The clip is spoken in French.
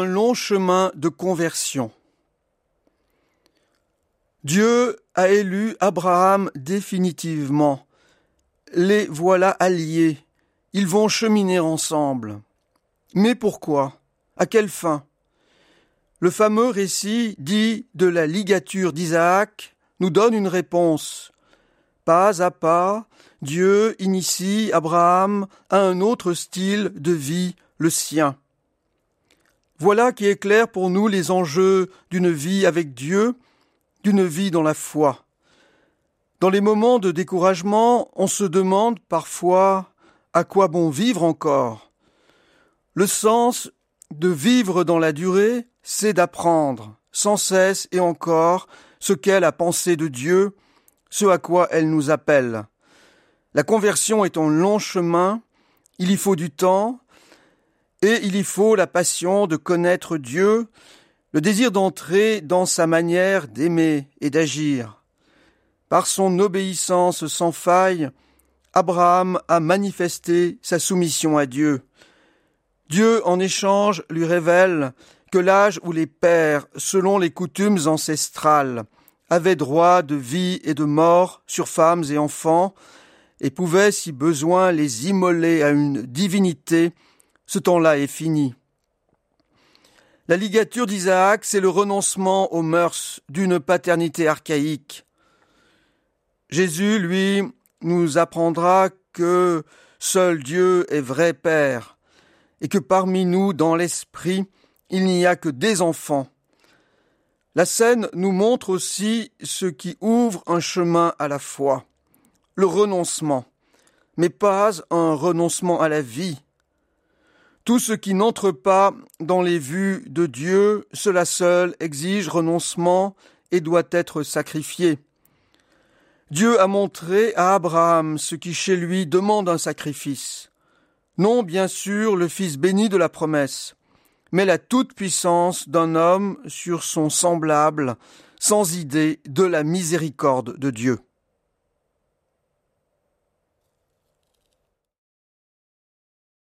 Long chemin de conversion. Dieu a élu Abraham définitivement. Les voilà alliés. Ils vont cheminer ensemble. Mais pourquoi? À quelle fin? Le fameux récit dit de la ligature d'Isaac nous donne une réponse. Pas à pas, Dieu initie Abraham à un autre style de vie, le sien. Voilà qui éclaire pour nous les enjeux d'une vie avec Dieu, d'une vie dans la foi. Dans les moments de découragement, on se demande parfois à quoi bon vivre encore. Le sens de vivre dans la durée, c'est d'apprendre, sans cesse et encore, ce qu'est la pensée de Dieu, ce à quoi elle nous appelle. La conversion est un long chemin, il y faut du temps, et il y faut la passion de connaître Dieu, le désir d'entrer dans sa manière d'aimer et d'agir. Par son obéissance sans faille, Abraham a manifesté sa soumission à Dieu. Dieu, en échange, lui révèle que l'âge où les pères, selon les coutumes ancestrales, avaient droit de vie et de mort sur femmes et enfants, et pouvaient, si besoin, les immoler à une divinité, ce temps-là est fini. La ligature d'Isaac, c'est le renoncement aux mœurs d'une paternité archaïque. Jésus, lui, nous apprendra que seul Dieu est vrai Père, et que parmi nous, dans l'esprit, il n'y a que des enfants. La scène nous montre aussi ce qui ouvre un chemin à la foi, le renoncement, mais pas un renoncement à la vie. Tout ce qui n'entre pas dans les vues de Dieu, cela seul exige renoncement et doit être sacrifié. Dieu a montré à Abraham ce qui chez lui demande un sacrifice. Non, bien sûr, le fils béni de la promesse, mais la toute-puissance d'un homme sur son semblable, sans idée de la miséricorde de Dieu.